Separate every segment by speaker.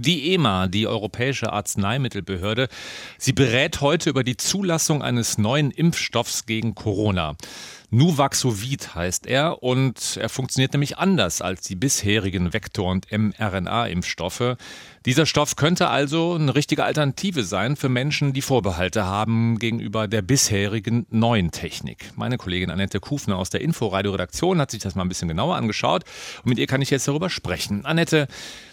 Speaker 1: Die EMA, die Europäische Arzneimittelbehörde, sie berät heute über die Zulassung eines neuen Impfstoffs gegen Corona. Nuvaxovid heißt er und er funktioniert nämlich anders als die bisherigen Vektor- und mRNA-Impfstoffe. Dieser Stoff könnte also eine richtige Alternative sein für Menschen, die Vorbehalte haben gegenüber der bisherigen neuen Technik. Meine Kollegin Annette Kufner aus der Inforadio-Redaktion hat sich das mal ein bisschen genauer angeschaut und mit ihr kann ich jetzt darüber sprechen. Annette,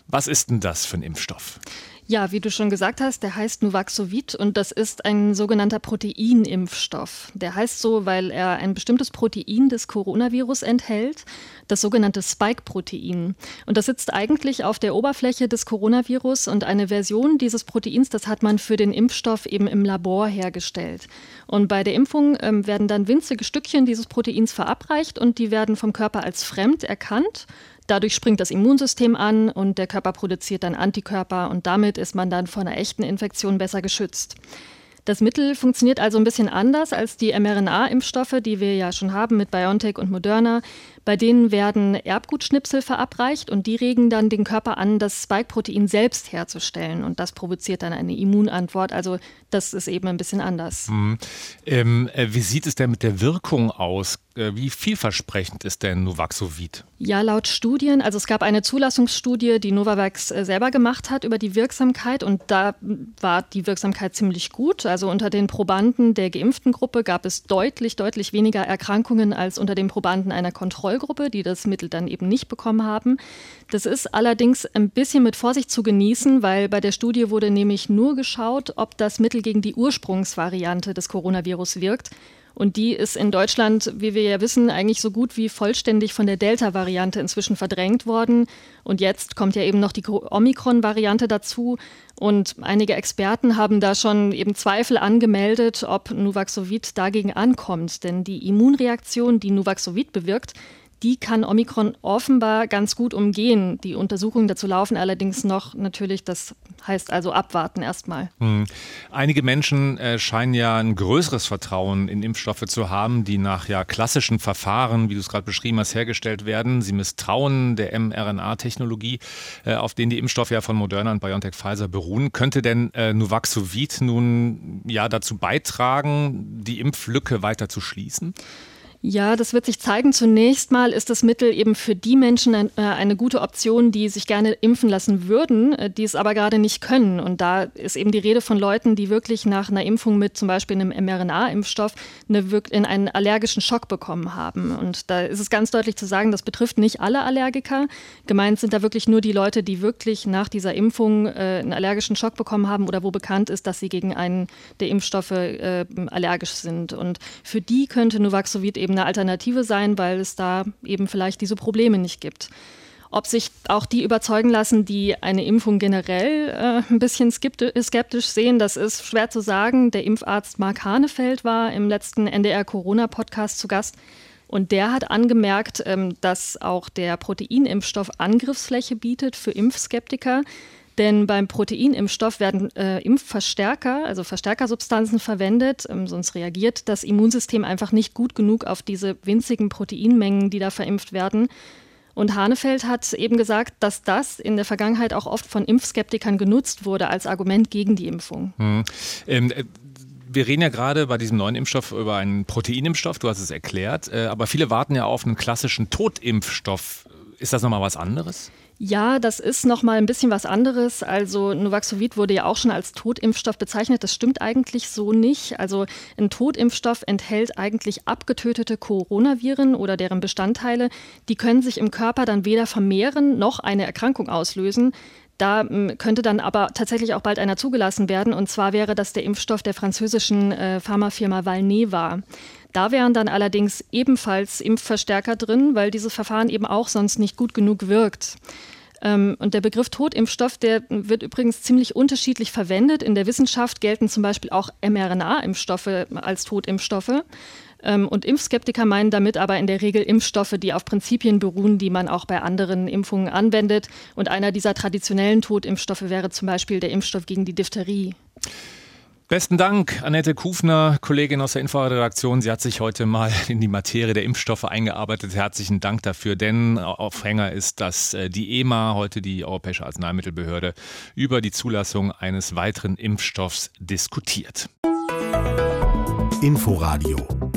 Speaker 1: was ist denn das für ein Impfstoff?
Speaker 2: Ja, wie du schon gesagt hast, der heißt Nuvaxovid und das ist ein sogenannter Proteinimpfstoff. Der heißt so, weil er ein bestimmtes Protein des Coronavirus enthält, das sogenannte Spike-Protein. Und das sitzt eigentlich auf der Oberfläche des Coronavirus und eine Version dieses Proteins, das hat man für den Impfstoff eben im Labor hergestellt. Und bei der Impfung ähm, werden dann winzige Stückchen dieses Proteins verabreicht und die werden vom Körper als fremd erkannt Dadurch springt das Immunsystem an und der Körper produziert dann Antikörper und damit ist man dann vor einer echten Infektion besser geschützt. Das Mittel funktioniert also ein bisschen anders als die mRNA-Impfstoffe, die wir ja schon haben mit BioNTech und Moderna. Bei denen werden Erbgutschnipsel verabreicht und die regen dann den Körper an, das Spike-Protein selbst herzustellen. Und das provoziert dann eine Immunantwort. Also das ist eben ein bisschen anders.
Speaker 1: Mhm. Ähm, äh, wie sieht es denn mit der Wirkung aus? Äh, wie vielversprechend ist denn Nuvaxovid?
Speaker 2: Ja, laut Studien, also es gab eine Zulassungsstudie, die Novavax äh, selber gemacht hat über die Wirksamkeit und da war die Wirksamkeit ziemlich gut. Also unter den Probanden der geimpften Gruppe gab es deutlich, deutlich weniger Erkrankungen als unter den Probanden einer Kontrollgruppe, die das Mittel dann eben nicht bekommen haben. Das ist allerdings ein bisschen mit Vorsicht zu genießen, weil bei der Studie wurde nämlich nur geschaut, ob das Mittel gegen die Ursprungsvariante des Coronavirus wirkt. Und die ist in Deutschland, wie wir ja wissen, eigentlich so gut wie vollständig von der Delta-Variante inzwischen verdrängt worden. Und jetzt kommt ja eben noch die Omikron-Variante dazu. Und einige Experten haben da schon eben Zweifel angemeldet, ob Nuvaxovid dagegen ankommt. Denn die Immunreaktion, die Nuvaxovid bewirkt, die kann Omikron offenbar ganz gut umgehen. Die Untersuchungen dazu laufen allerdings noch natürlich, das heißt also abwarten erstmal.
Speaker 1: Hm. Einige Menschen äh, scheinen ja ein größeres Vertrauen in Impfstoffe zu haben, die nach ja klassischen Verfahren, wie du es gerade beschrieben hast, hergestellt werden. Sie misstrauen der mRNA-Technologie, äh, auf denen die Impfstoffe ja von Moderna und BioNTech Pfizer beruhen. Könnte denn äh, Nuvaxovid nun ja dazu beitragen, die Impflücke weiter zu schließen?
Speaker 2: Ja, das wird sich zeigen. Zunächst mal ist das Mittel eben für die Menschen äh, eine gute Option, die sich gerne impfen lassen würden, äh, die es aber gerade nicht können. Und da ist eben die Rede von Leuten, die wirklich nach einer Impfung mit zum Beispiel einem mRNA-Impfstoff eine, in einen allergischen Schock bekommen haben. Und da ist es ganz deutlich zu sagen, das betrifft nicht alle Allergiker. Gemeint sind da wirklich nur die Leute, die wirklich nach dieser Impfung äh, einen allergischen Schock bekommen haben oder wo bekannt ist, dass sie gegen einen der Impfstoffe äh, allergisch sind. Und für die könnte Nuvaxovid eben eine Alternative sein, weil es da eben vielleicht diese Probleme nicht gibt. Ob sich auch die überzeugen lassen, die eine Impfung generell äh, ein bisschen skeptisch sehen, das ist schwer zu sagen. Der Impfarzt Mark Hanefeld war im letzten NDR-Corona-Podcast zu Gast. Und der hat angemerkt, ähm, dass auch der Proteinimpfstoff Angriffsfläche bietet für Impfskeptiker. Denn beim Proteinimpfstoff werden äh, Impfverstärker, also Verstärkersubstanzen verwendet, ähm, sonst reagiert das Immunsystem einfach nicht gut genug auf diese winzigen Proteinmengen, die da verimpft werden. Und Hanefeld hat eben gesagt, dass das in der Vergangenheit auch oft von Impfskeptikern genutzt wurde als Argument gegen die Impfung.
Speaker 1: Hm. Ähm, äh, wir reden ja gerade bei diesem neuen Impfstoff über einen Proteinimpfstoff, du hast es erklärt, äh, aber viele warten ja auf einen klassischen Totimpfstoff. Ist das nochmal was anderes?
Speaker 2: Ja, das ist noch mal ein bisschen was anderes. Also Nuvaxovid wurde ja auch schon als Totimpfstoff bezeichnet. Das stimmt eigentlich so nicht. Also ein Totimpfstoff enthält eigentlich abgetötete Coronaviren oder deren Bestandteile. Die können sich im Körper dann weder vermehren noch eine Erkrankung auslösen. Da hm, könnte dann aber tatsächlich auch bald einer zugelassen werden. Und zwar wäre das der Impfstoff der französischen äh, Pharmafirma Valneva. Da wären dann allerdings ebenfalls Impfverstärker drin, weil dieses Verfahren eben auch sonst nicht gut genug wirkt. Ähm, und der Begriff Totimpfstoff, der wird übrigens ziemlich unterschiedlich verwendet. In der Wissenschaft gelten zum Beispiel auch mRNA-Impfstoffe als Totimpfstoffe. Ähm, und Impfskeptiker meinen damit aber in der Regel Impfstoffe, die auf Prinzipien beruhen, die man auch bei anderen Impfungen anwendet. Und einer dieser traditionellen Totimpfstoffe wäre zum Beispiel der Impfstoff gegen die Diphtherie.
Speaker 1: Besten Dank, Annette Kufner, Kollegin aus der Inforedaktion. Sie hat sich heute mal in die Materie der Impfstoffe eingearbeitet. Herzlichen Dank dafür, denn Aufhänger ist, dass äh, die EMA, heute die Europäische Arzneimittelbehörde, über die Zulassung eines weiteren Impfstoffs diskutiert.
Speaker 3: Inforadio